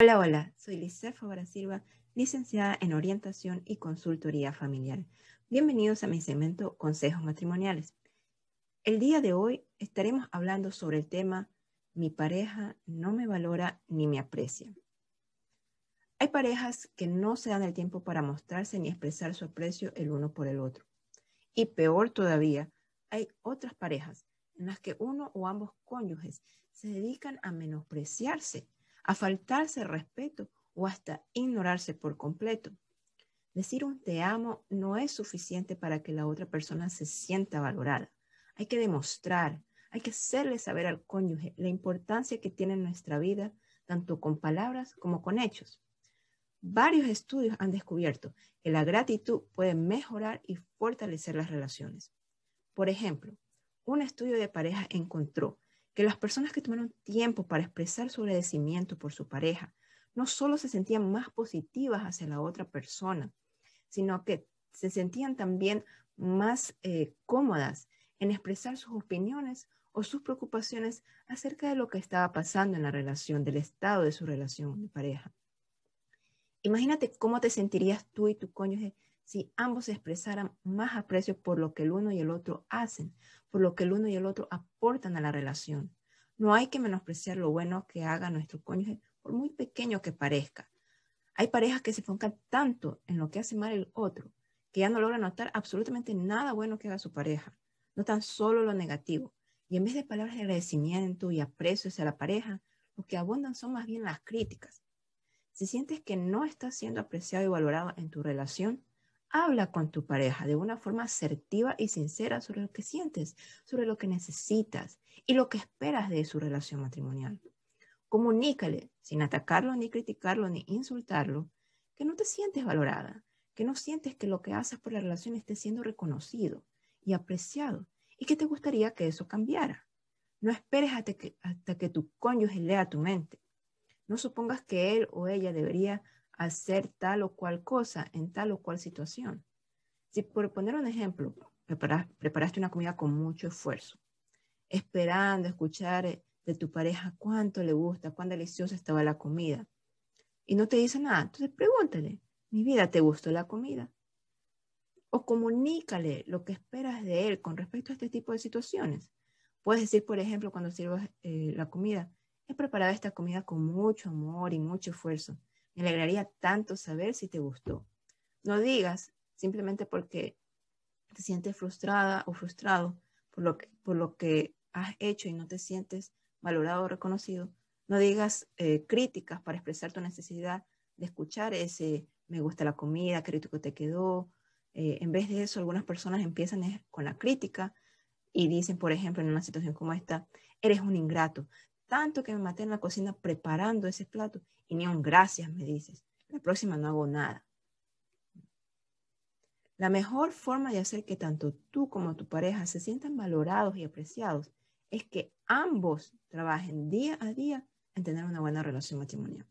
Hola, hola, soy Licefa Fabra Silva, licenciada en Orientación y Consultoría Familiar. Bienvenidos a mi segmento Consejos Matrimoniales. El día de hoy estaremos hablando sobre el tema Mi pareja no me valora ni me aprecia. Hay parejas que no se dan el tiempo para mostrarse ni expresar su aprecio el uno por el otro. Y peor todavía, hay otras parejas en las que uno o ambos cónyuges se dedican a menospreciarse a faltarse respeto o hasta ignorarse por completo. Decir un te amo no es suficiente para que la otra persona se sienta valorada. Hay que demostrar, hay que hacerle saber al cónyuge la importancia que tiene en nuestra vida, tanto con palabras como con hechos. Varios estudios han descubierto que la gratitud puede mejorar y fortalecer las relaciones. Por ejemplo, un estudio de pareja encontró que las personas que tomaron tiempo para expresar su agradecimiento por su pareja no solo se sentían más positivas hacia la otra persona, sino que se sentían también más eh, cómodas en expresar sus opiniones o sus preocupaciones acerca de lo que estaba pasando en la relación, del estado de su relación de pareja. Imagínate cómo te sentirías tú y tu cónyuge si ambos expresaran más aprecio por lo que el uno y el otro hacen, por lo que el uno y el otro aportan a la relación. No hay que menospreciar lo bueno que haga nuestro cónyuge, por muy pequeño que parezca. Hay parejas que se enfocan tanto en lo que hace mal el otro, que ya no logran notar absolutamente nada bueno que haga su pareja, no tan solo lo negativo. Y en vez de palabras de agradecimiento y aprecio hacia la pareja, lo que abundan son más bien las críticas. Si sientes que no estás siendo apreciado y valorado en tu relación, Habla con tu pareja de una forma asertiva y sincera sobre lo que sientes, sobre lo que necesitas y lo que esperas de su relación matrimonial. Comunícale, sin atacarlo, ni criticarlo, ni insultarlo, que no te sientes valorada, que no sientes que lo que haces por la relación esté siendo reconocido y apreciado y que te gustaría que eso cambiara. No esperes hasta que, hasta que tu cónyuge lea tu mente. No supongas que él o ella debería hacer tal o cual cosa en tal o cual situación. Si por poner un ejemplo, preparaste una comida con mucho esfuerzo, esperando escuchar de tu pareja cuánto le gusta, cuán deliciosa estaba la comida, y no te dice nada, entonces pregúntale, mi vida, ¿te gustó la comida? O comunícale lo que esperas de él con respecto a este tipo de situaciones. Puedes decir, por ejemplo, cuando sirvas eh, la comida, he preparado esta comida con mucho amor y mucho esfuerzo. Me alegraría tanto saber si te gustó. No digas simplemente porque te sientes frustrada o frustrado por lo que, por lo que has hecho y no te sientes valorado o reconocido. No digas eh, críticas para expresar tu necesidad de escuchar ese me gusta la comida, qué rico te quedó. Eh, en vez de eso, algunas personas empiezan con la crítica y dicen, por ejemplo, en una situación como esta, eres un ingrato, tanto que me maté en la cocina preparando ese plato y ni un gracias me dices. La próxima no hago nada. La mejor forma de hacer que tanto tú como tu pareja se sientan valorados y apreciados es que ambos trabajen día a día en tener una buena relación matrimonial.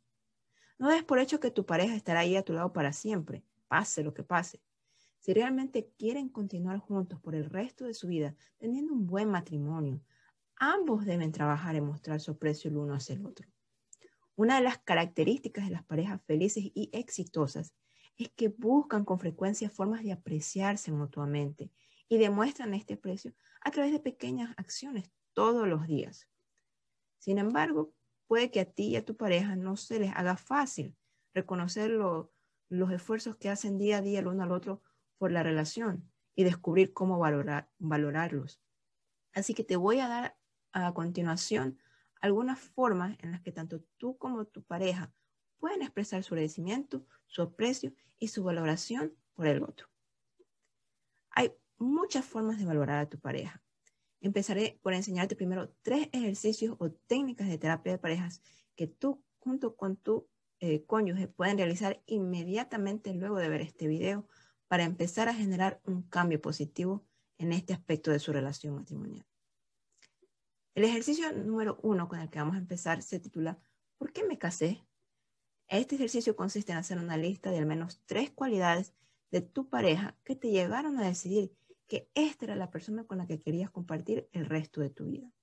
No des por hecho que tu pareja estará ahí a tu lado para siempre, pase lo que pase. Si realmente quieren continuar juntos por el resto de su vida, teniendo un buen matrimonio, ambos deben trabajar en mostrar su aprecio el uno hacia el otro. Una de las características de las parejas felices y exitosas es que buscan con frecuencia formas de apreciarse mutuamente y demuestran este aprecio a través de pequeñas acciones todos los días. Sin embargo, puede que a ti y a tu pareja no se les haga fácil reconocer los esfuerzos que hacen día a día el uno al otro por la relación y descubrir cómo valorarlos. Así que te voy a dar a continuación algunas formas en las que tanto tú como tu pareja pueden expresar su agradecimiento, su aprecio y su valoración por el otro. Hay muchas formas de valorar a tu pareja. Empezaré por enseñarte primero tres ejercicios o técnicas de terapia de parejas que tú junto con tu eh, cónyuge pueden realizar inmediatamente luego de ver este video para empezar a generar un cambio positivo en este aspecto de su relación matrimonial. El ejercicio número uno con el que vamos a empezar se titula ¿Por qué me casé? Este ejercicio consiste en hacer una lista de al menos tres cualidades de tu pareja que te llevaron a decidir que esta era la persona con la que querías compartir el resto de tu vida.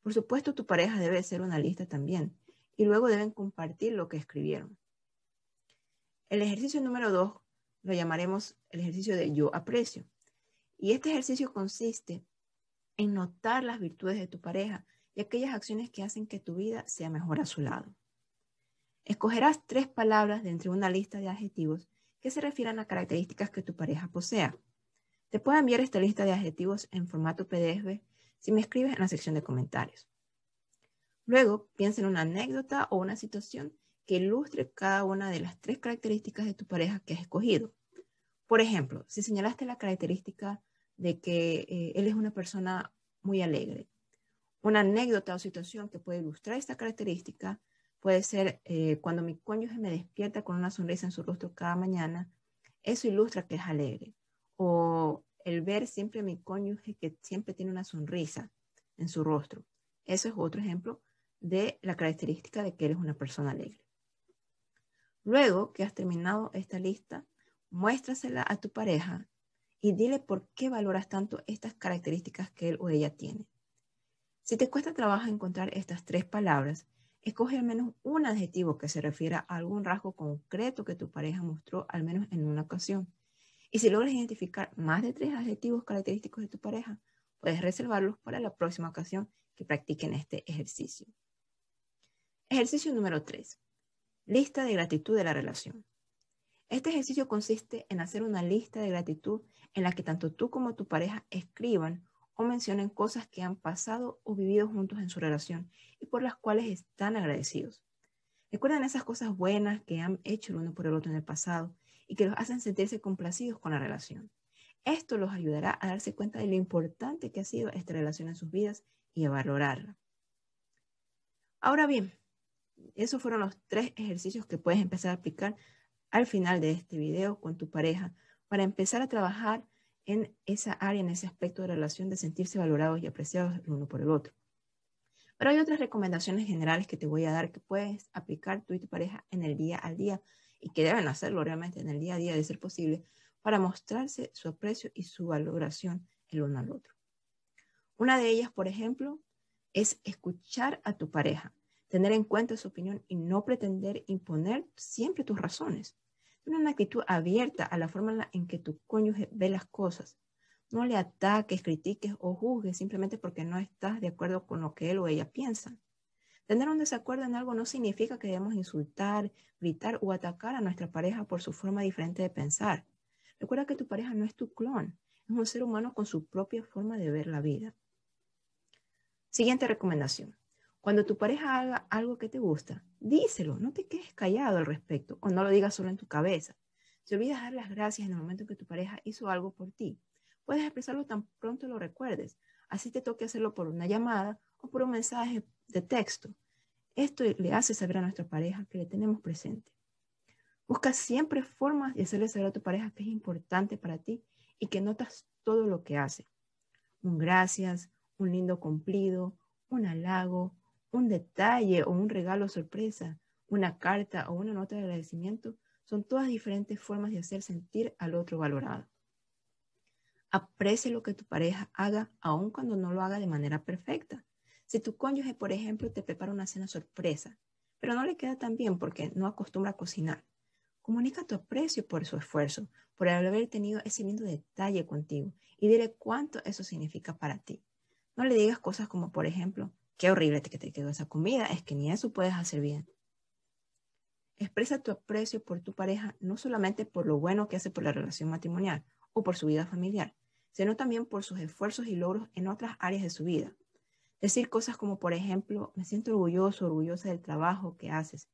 Por supuesto, tu pareja debe ser una lista también y luego deben compartir lo que escribieron. El ejercicio número dos lo llamaremos el ejercicio de yo aprecio. Y este ejercicio consiste en notar las virtudes de tu pareja y aquellas acciones que hacen que tu vida sea mejor a su lado. Escogerás tres palabras de entre una lista de adjetivos que se refieran a características que tu pareja posea. Te puedo enviar esta lista de adjetivos en formato PDF si me escribes en la sección de comentarios. Luego, piensa en una anécdota o una situación que ilustre cada una de las tres características de tu pareja que has escogido. Por ejemplo, si señalaste la característica de que eh, él es una persona muy alegre, una anécdota o situación que puede ilustrar esta característica puede ser eh, cuando mi cónyuge me despierta con una sonrisa en su rostro cada mañana, eso ilustra que es alegre. O el ver siempre a mi cónyuge que siempre tiene una sonrisa en su rostro. Eso es otro ejemplo de la característica de que eres una persona alegre. Luego que has terminado esta lista, muéstrasela a tu pareja y dile por qué valoras tanto estas características que él o ella tiene. Si te cuesta trabajo encontrar estas tres palabras, escoge al menos un adjetivo que se refiera a algún rasgo concreto que tu pareja mostró al menos en una ocasión. Y si logras identificar más de tres adjetivos característicos de tu pareja, puedes reservarlos para la próxima ocasión que practiquen este ejercicio. Ejercicio número 3. Lista de gratitud de la relación. Este ejercicio consiste en hacer una lista de gratitud en la que tanto tú como tu pareja escriban o mencionen cosas que han pasado o vivido juntos en su relación y por las cuales están agradecidos. Recuerden esas cosas buenas que han hecho el uno por el otro en el pasado y que los hacen sentirse complacidos con la relación. Esto los ayudará a darse cuenta de lo importante que ha sido esta relación en sus vidas y a valorarla. Ahora bien, esos fueron los tres ejercicios que puedes empezar a aplicar al final de este video con tu pareja para empezar a trabajar en esa área, en ese aspecto de relación de sentirse valorados y apreciados el uno por el otro. Pero hay otras recomendaciones generales que te voy a dar que puedes aplicar tú y tu pareja en el día al día y que deben hacerlo realmente en el día a día de ser posible para mostrarse su aprecio y su valoración el uno al otro. Una de ellas, por ejemplo, es escuchar a tu pareja tener en cuenta su opinión y no pretender imponer siempre tus razones. Tener una actitud abierta a la forma en que tu cónyuge ve las cosas. No le ataques, critiques o juzgues simplemente porque no estás de acuerdo con lo que él o ella piensan. Tener un desacuerdo en algo no significa que debemos insultar, gritar o atacar a nuestra pareja por su forma diferente de pensar. Recuerda que tu pareja no es tu clon, es un ser humano con su propia forma de ver la vida. Siguiente recomendación. Cuando tu pareja haga algo que te gusta, díselo, no te quedes callado al respecto o no lo digas solo en tu cabeza. Si olvidas dar las gracias en el momento en que tu pareja hizo algo por ti, puedes expresarlo tan pronto lo recuerdes. Así te toque hacerlo por una llamada o por un mensaje de texto. Esto le hace saber a nuestra pareja que le tenemos presente. Busca siempre formas de hacerle saber a tu pareja que es importante para ti y que notas todo lo que hace. Un gracias, un lindo cumplido, un halago, un detalle o un regalo sorpresa, una carta o una nota de agradecimiento, son todas diferentes formas de hacer sentir al otro valorado. Aprecie lo que tu pareja haga, aun cuando no lo haga de manera perfecta. Si tu cónyuge, por ejemplo, te prepara una cena sorpresa, pero no le queda tan bien porque no acostumbra a cocinar, comunica tu aprecio por su esfuerzo, por haber tenido ese lindo detalle contigo y dile cuánto eso significa para ti. No le digas cosas como, por ejemplo, Qué horrible que te quedó esa comida, es que ni eso puedes hacer bien. Expresa tu aprecio por tu pareja no solamente por lo bueno que hace por la relación matrimonial o por su vida familiar, sino también por sus esfuerzos y logros en otras áreas de su vida. Decir cosas como, por ejemplo, me siento orgulloso, orgullosa del trabajo que haces,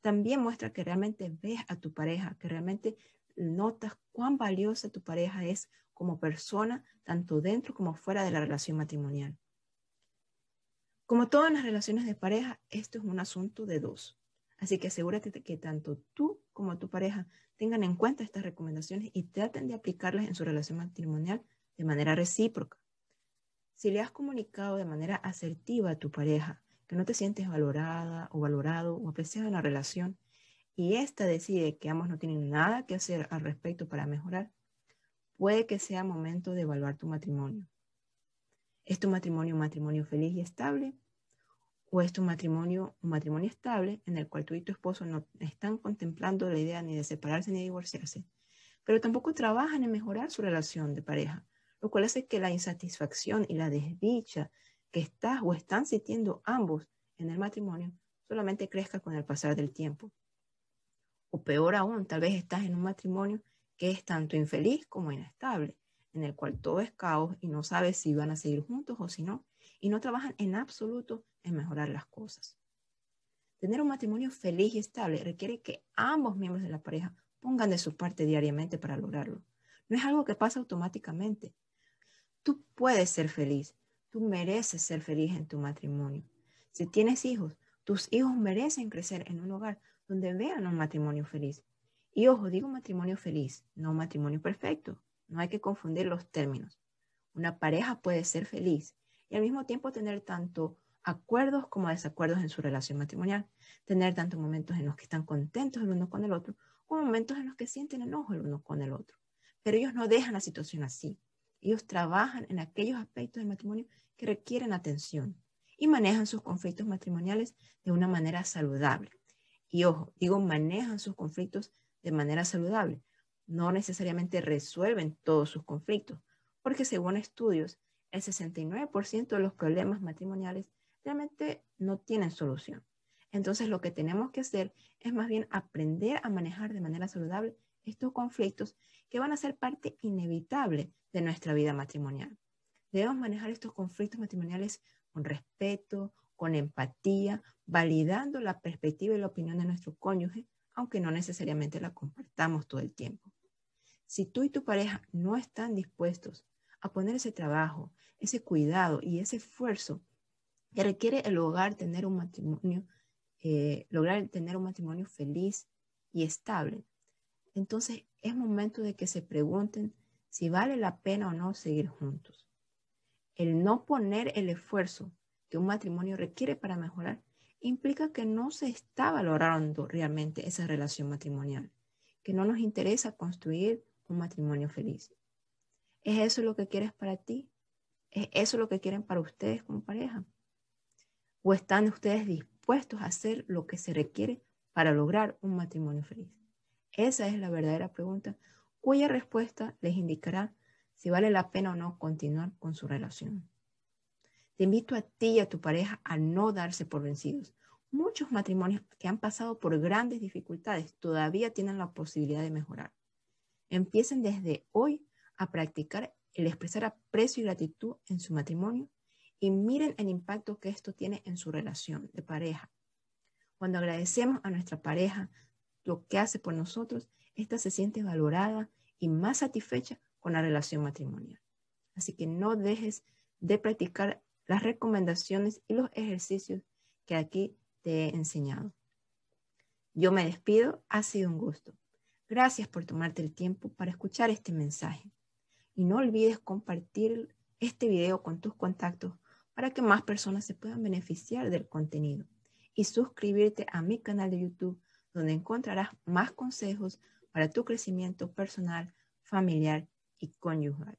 también muestra que realmente ves a tu pareja, que realmente notas cuán valiosa tu pareja es como persona, tanto dentro como fuera de la relación matrimonial. Como todas las relaciones de pareja, esto es un asunto de dos. Así que asegúrate de que tanto tú como tu pareja tengan en cuenta estas recomendaciones y traten de aplicarlas en su relación matrimonial de manera recíproca. Si le has comunicado de manera asertiva a tu pareja que no te sientes valorada o valorado o apreciado en la relación y ésta decide que ambos no tienen nada que hacer al respecto para mejorar, puede que sea momento de evaluar tu matrimonio. ¿Es tu matrimonio un matrimonio feliz y estable? o es tu matrimonio un matrimonio estable en el cual tú y tu esposo no están contemplando la idea ni de separarse ni de divorciarse, pero tampoco trabajan en mejorar su relación de pareja, lo cual hace que la insatisfacción y la desdicha que estás o están sintiendo ambos en el matrimonio solamente crezca con el pasar del tiempo. O peor aún, tal vez estás en un matrimonio que es tanto infeliz como inestable, en el cual todo es caos y no sabes si van a seguir juntos o si no, y no trabajan en absoluto en mejorar las cosas. Tener un matrimonio feliz y estable requiere que ambos miembros de la pareja pongan de su parte diariamente para lograrlo. No es algo que pasa automáticamente. Tú puedes ser feliz, tú mereces ser feliz en tu matrimonio. Si tienes hijos, tus hijos merecen crecer en un hogar donde vean un matrimonio feliz. Y ojo, digo matrimonio feliz, no matrimonio perfecto. No hay que confundir los términos. Una pareja puede ser feliz y al mismo tiempo tener tanto acuerdos como desacuerdos en su relación matrimonial, tener tanto momentos en los que están contentos el uno con el otro como momentos en los que sienten enojo el uno con el otro. Pero ellos no dejan la situación así. Ellos trabajan en aquellos aspectos del matrimonio que requieren atención y manejan sus conflictos matrimoniales de una manera saludable. Y ojo, digo, manejan sus conflictos de manera saludable. No necesariamente resuelven todos sus conflictos, porque según estudios, el 69% de los problemas matrimoniales realmente no tienen solución. Entonces lo que tenemos que hacer es más bien aprender a manejar de manera saludable estos conflictos que van a ser parte inevitable de nuestra vida matrimonial. Debemos manejar estos conflictos matrimoniales con respeto, con empatía, validando la perspectiva y la opinión de nuestro cónyuge, aunque no necesariamente la compartamos todo el tiempo. Si tú y tu pareja no están dispuestos a poner ese trabajo, ese cuidado y ese esfuerzo que requiere el hogar tener un matrimonio, eh, lograr tener un matrimonio feliz y estable, entonces es momento de que se pregunten si vale la pena o no seguir juntos. El no poner el esfuerzo que un matrimonio requiere para mejorar implica que no se está valorando realmente esa relación matrimonial, que no nos interesa construir un matrimonio feliz. ¿Es eso lo que quieres para ti? ¿Es eso lo que quieren para ustedes como pareja? ¿O están ustedes dispuestos a hacer lo que se requiere para lograr un matrimonio feliz? Esa es la verdadera pregunta cuya respuesta les indicará si vale la pena o no continuar con su relación. Te invito a ti y a tu pareja a no darse por vencidos. Muchos matrimonios que han pasado por grandes dificultades todavía tienen la posibilidad de mejorar. Empiecen desde hoy a practicar el expresar aprecio y gratitud en su matrimonio y miren el impacto que esto tiene en su relación de pareja. Cuando agradecemos a nuestra pareja lo que hace por nosotros, ésta se siente valorada y más satisfecha con la relación matrimonial. Así que no dejes de practicar las recomendaciones y los ejercicios que aquí te he enseñado. Yo me despido, ha sido un gusto. Gracias por tomarte el tiempo para escuchar este mensaje. Y no olvides compartir este video con tus contactos para que más personas se puedan beneficiar del contenido. Y suscribirte a mi canal de YouTube, donde encontrarás más consejos para tu crecimiento personal, familiar y conyugal.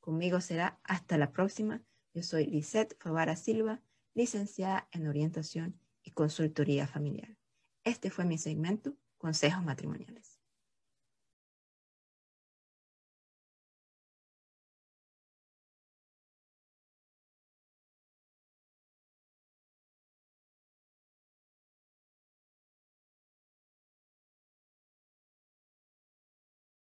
Conmigo será hasta la próxima. Yo soy Lisette Favara Silva, licenciada en orientación y consultoría familiar. Este fue mi segmento, Consejos Matrimoniales.